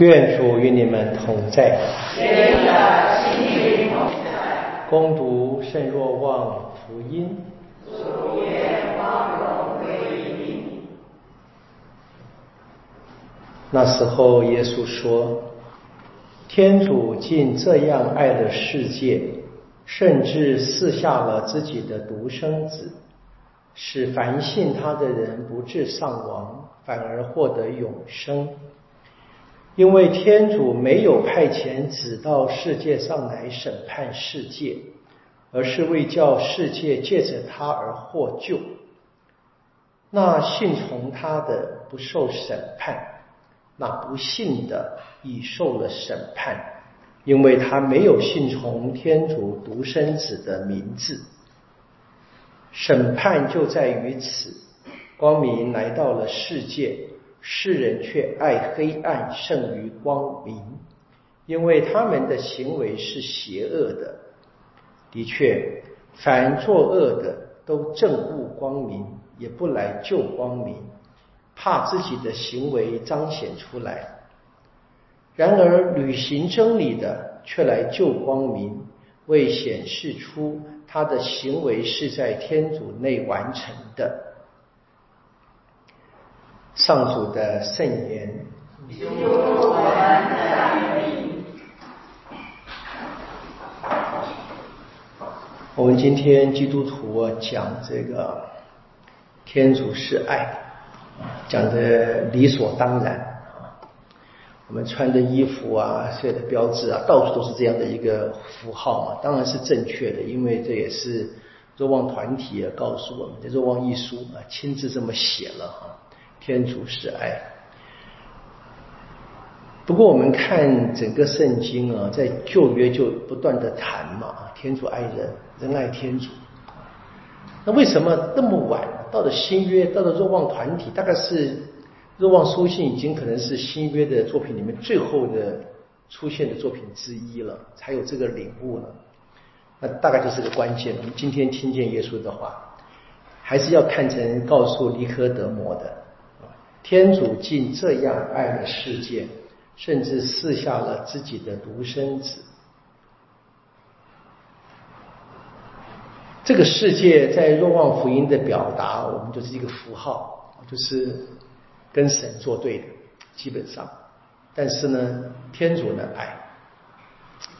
愿主与你们同在。愿你的心灵同在。攻读圣若望福音。那时候，耶稣说：“天主竟这样爱的世界，甚至赐下了自己的独生子，使凡信他的人不致丧亡，反而获得永生。”因为天主没有派遣子到世界上来审判世界，而是为叫世界借着他而获救。那信从他的不受审判，那不信的已受了审判，因为他没有信从天主独生子的名字。审判就在于此，光明来到了世界。世人却爱黑暗胜于光明，因为他们的行为是邪恶的。的确，凡作恶的都憎恶光明，也不来救光明，怕自己的行为彰显出来。然而，履行真理的却来救光明，为显示出他的行为是在天主内完成的。上主的圣言。我们今天基督徒讲这个天主是爱，讲的理所当然啊。我们穿的衣服啊，所有的标志啊，到处都是这样的一个符号嘛，当然是正确的，因为这也是若望团体也告诉我们的若望一书啊，亲自这么写了哈。天主是爱，不过我们看整个圣经啊，在旧约就不断的谈嘛，天主爱人，人爱天主。那为什么那么晚到了新约，到了若望团体，大概是若望书信已经可能是新约的作品里面最后的出现的作品之一了，才有这个领悟了。那大概就是个关键。我们今天听见耶稣的话，还是要看成告诉尼科德摩的。天主竟这样爱了世界，甚至赐下了自己的独生子。这个世界在若望福音的表达，我们就是一个符号，就是跟神作对的，基本上。但是呢，天主的爱，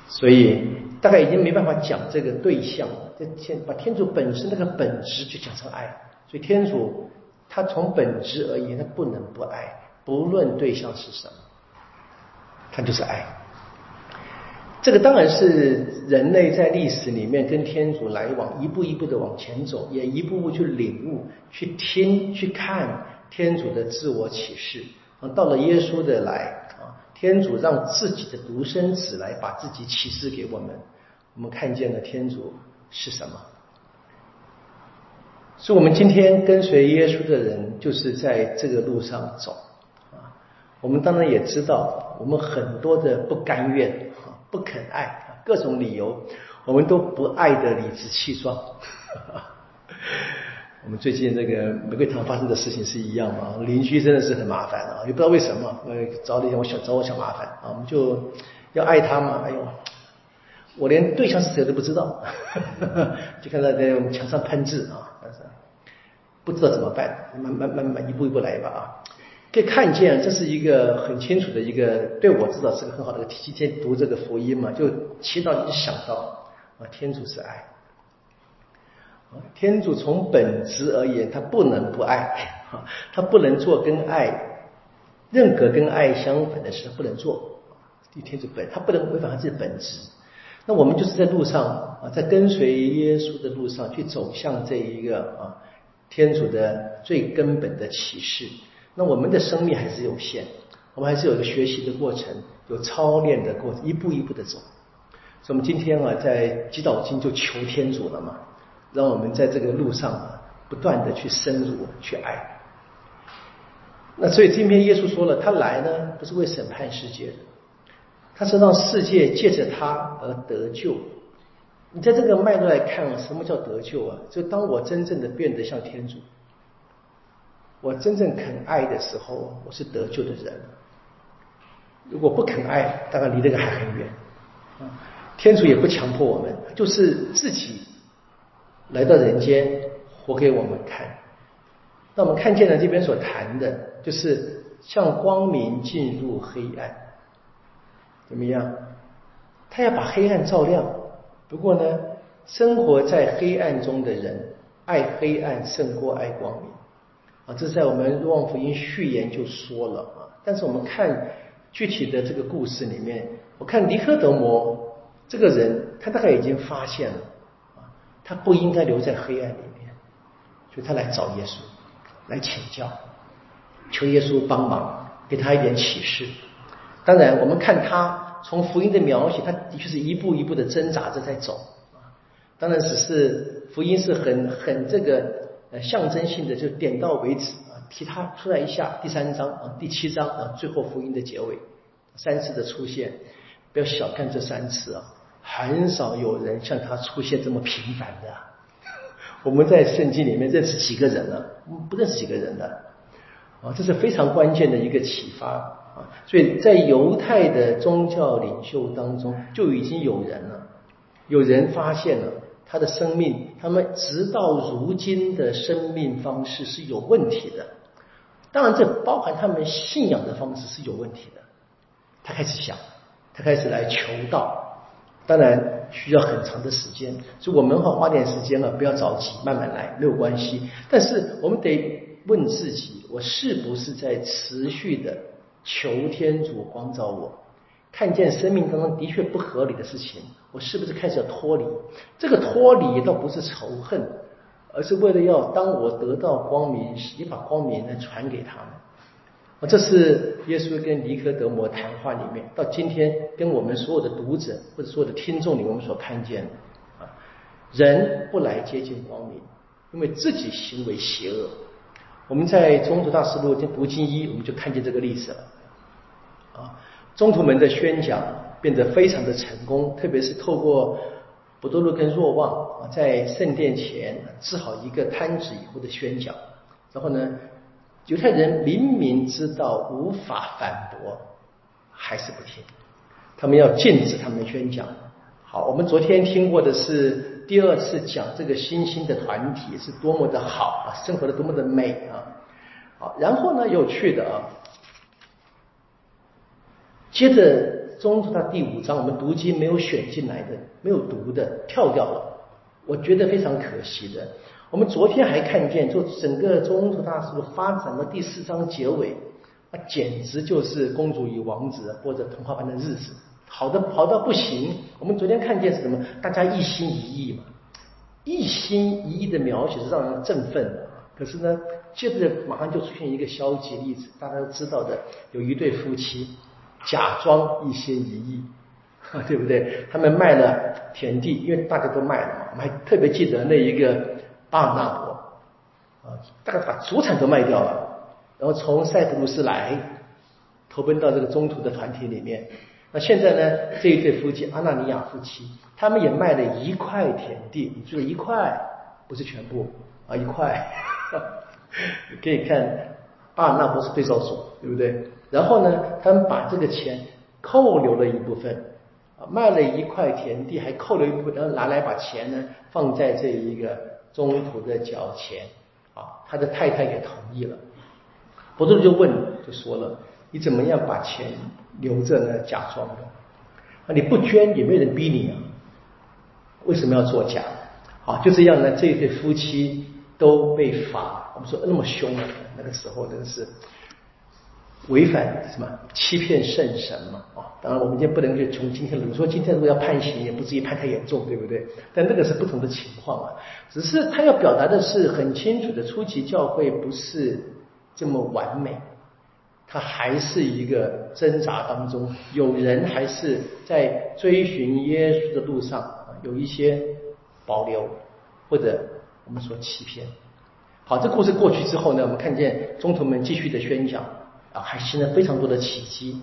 所以大概已经没办法讲这个对象，这先把天主本身那个本质就讲成爱，所以天主。他从本质而言，他不能不爱，不论对象是什么，他就是爱。这个当然是人类在历史里面跟天主来往，一步一步的往前走，也一步步去领悟、去听、去看天主的自我启示。啊，到了耶稣的来啊，天主让自己的独生子来把自己启示给我们，我们看见了天主是什么。所以，我们今天跟随耶稣的人，就是在这个路上走啊。我们当然也知道，我们很多的不甘愿，不肯爱，各种理由，我们都不爱的理直气壮。我们最近这个玫瑰堂发生的事情是一样嘛？邻居真的是很麻烦啊，也不知道为什么，呃，找了我小找我小麻烦啊。我们就要爱他嘛，哎呦，我连对象是谁都不知道，就看到在我们墙上喷字啊。但是不知道怎么办，慢慢慢慢一步一步来吧啊！可以看见，这是一个很清楚的一个，对我知道是个很好的。提前读这个福音嘛，就祈祷你想到啊，天主是爱，天主从本质而言，他不能不爱，他不能做跟爱任何跟爱相反的事，他不能做。天主本，他不能违反他自己的本质。那我们就是在路上啊，在跟随耶稣的路上去走向这一个啊。天主的最根本的启示，那我们的生命还是有限，我们还是有一个学习的过程，有操练的过程，一步一步的走。所以，我们今天啊，在祈祷经就求天主了嘛，让我们在这个路上啊，不断的去深入去爱。那所以今天耶稣说了，他来呢，不是为审判世界的，他是让世界借着他而得救。你在这个脉络来看，什么叫得救啊？就当我真正的变得像天主，我真正肯爱的时候，我是得救的人。如果不肯爱，大概离这个还很远。天主也不强迫我们，就是自己来到人间，活给我们看。那我们看见了这边所谈的，就是向光明进入黑暗，怎么样？他要把黑暗照亮。不过呢，生活在黑暗中的人，爱黑暗胜过爱光明。啊，这在我们《若望福音》序言就说了啊。但是我们看具体的这个故事里面，我看尼科德摩这个人，他大概已经发现了啊，他不应该留在黑暗里面，所以他来找耶稣。来请教，求耶稣帮忙，给他一点启示。当然，我们看他从福音的描写，他的确是一步一步的挣扎着在走啊。当然，只是福音是很很这个呃象征性的，就点到为止啊，提他出来一下。第三章啊，第七章啊，最后福音的结尾，三次的出现，不要小看这三次啊，很少有人像他出现这么频繁的。我们在圣经里面认识几个人了？不认识几个人的啊，这是非常关键的一个启发所以在犹太的宗教领袖当中，就已经有人了，有人发现了他的生命，他们直到如今的生命方式是有问题的。当然，这包含他们信仰的方式是有问题的。他开始想，他开始来求道。当然需要很长的时间，所以我们好花点时间了，不要着急，慢慢来，没有关系。但是我们得问自己：我是不是在持续的求天主光照我？看见生命当中的确不合理的事情，我是不是开始要脱离？这个脱离倒不是仇恨，而是为了要当我得到光明时，你把光明呢传给他们。这是耶稣跟尼科德摩谈话里面，到今天跟我们所有的读者或者所有的听众里，我们所看见的啊，人不来接近光明，因为自己行为邪恶。我们在《中途大师录》读经一，我们就看见这个例子了。啊，中途门的宣讲变得非常的成功，特别是透过不多禄跟若望啊，在圣殿前治好一个瘫子以后的宣讲，然后呢。犹太人明明知道无法反驳，还是不听。他们要禁止他们的宣讲。好，我们昨天听过的是第二次讲这个新兴的团体是多么的好啊，生活的多么的美啊。好，然后呢，有趣的啊，接着中途到第五章，我们读经没有选进来的，没有读的，跳掉了。我觉得非常可惜的。我们昨天还看见，就整个中途大师发展到第四章结尾，那简直就是公主与王子过着童话般的日子，好的好到不行。我们昨天看见是什么？大家一心一意嘛，一心一意的描写是让人振奋的。可是呢，接着马上就出现一个消极例子，大家都知道的，有一对夫妻假装一心一意，对不对？他们卖了田地，因为大家都卖了嘛。我们还特别记得那一个。巴尔纳伯啊，大概把祖产都卖掉了，然后从塞浦路斯来，投奔到这个中途的团体里面。那现在呢，这一对夫妻阿纳尼亚夫妻，他们也卖了一块田地，你注意一块，不是全部啊，一块。可以看巴尔纳伯是对照组，对不对？然后呢，他们把这个钱扣留了一部分，啊，卖了一块田地，还扣留一部分，然后拿来把钱呢放在这一个。中途的脚前，啊，他的太太也同意了。伯多禄就问，就说了：“你怎么样把钱留着呢？假装的，啊，你不捐也没人逼你啊，为什么要作假？好，就这样呢，这对夫妻都被罚。我们说那么凶，那个时候真是。”违反什么欺骗圣神嘛？啊，当然我们今天不能去从今天，如说今天如果要判刑，也不至于判太严重，对不对？但那个是不同的情况啊。只是他要表达的是很清楚的，初级教会不是这么完美，他还是一个挣扎当中，有人还是在追寻耶稣的路上有一些保留，或者我们说欺骗。好，这故事过去之后呢，我们看见中途们继续的宣讲。啊，还行了非常多的奇迹，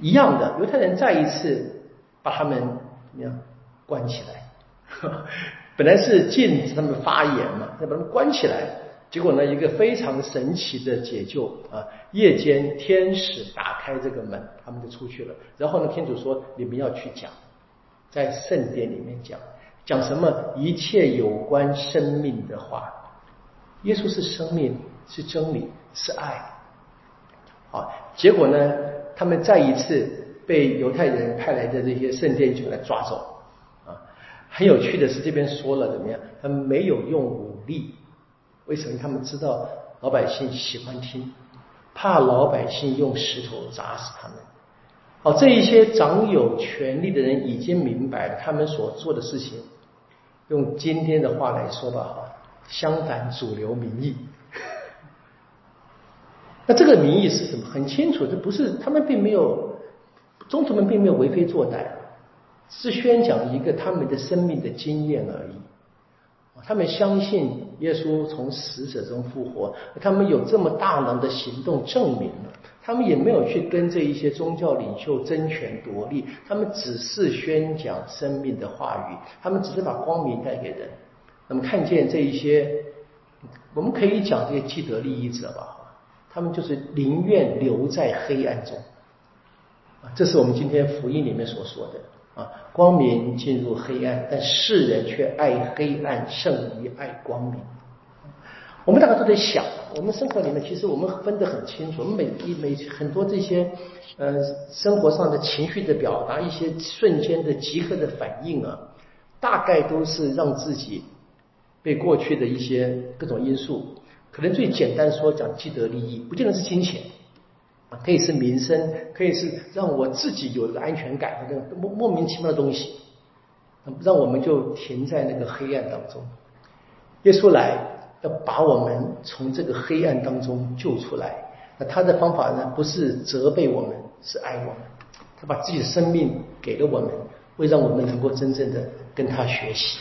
一样的犹太人再一次把他们怎么样关起来？本来是禁止他们发言嘛，再把他们关起来，结果呢，一个非常神奇的解救啊！夜间天使打开这个门，他们就出去了。然后呢，天主说：“你们要去讲，在圣殿里面讲，讲什么？一切有关生命的话。耶稣是生命，是真理，是爱。”好，结果呢，他们再一次被犹太人派来的这些圣殿军来抓走。啊，很有趣的是，这边说了怎么样？他们没有用武力。为什么他们知道老百姓喜欢听，怕老百姓用石头砸死他们？哦，这一些掌有权力的人已经明白，他们所做的事情，用今天的话来说吧，哈，相反主流民意。那这个民意是什么？很清楚，这不是他们并没有，宗徒们并没有为非作歹，是宣讲一个他们的生命的经验而已。他们相信耶稣从死者中复活，他们有这么大能的行动证明了。他们也没有去跟这一些宗教领袖争权夺利，他们只是宣讲生命的话语，他们只是把光明带给人。那么看见这一些，我们可以讲这些既得利益者吧，他们就是宁愿留在黑暗中。啊，这是我们今天福音里面所说的。啊，光明进入黑暗，但世人却爱黑暗胜于爱光明。我们大家都在想，我们生活里面其实我们分得很清楚，我们每一每很多这些呃生活上的情绪的表达，一些瞬间的即刻的反应啊，大概都是让自己被过去的一些各种因素，可能最简单说讲既得利益，不见得是金钱。可以是民生，可以是让我自己有一个安全感的那个莫莫名其妙的东西，让我们就停在那个黑暗当中。耶稣来要把我们从这个黑暗当中救出来，那他的方法呢，不是责备我们，是爱我们。他把自己的生命给了我们，为让我们能够真正的跟他学习。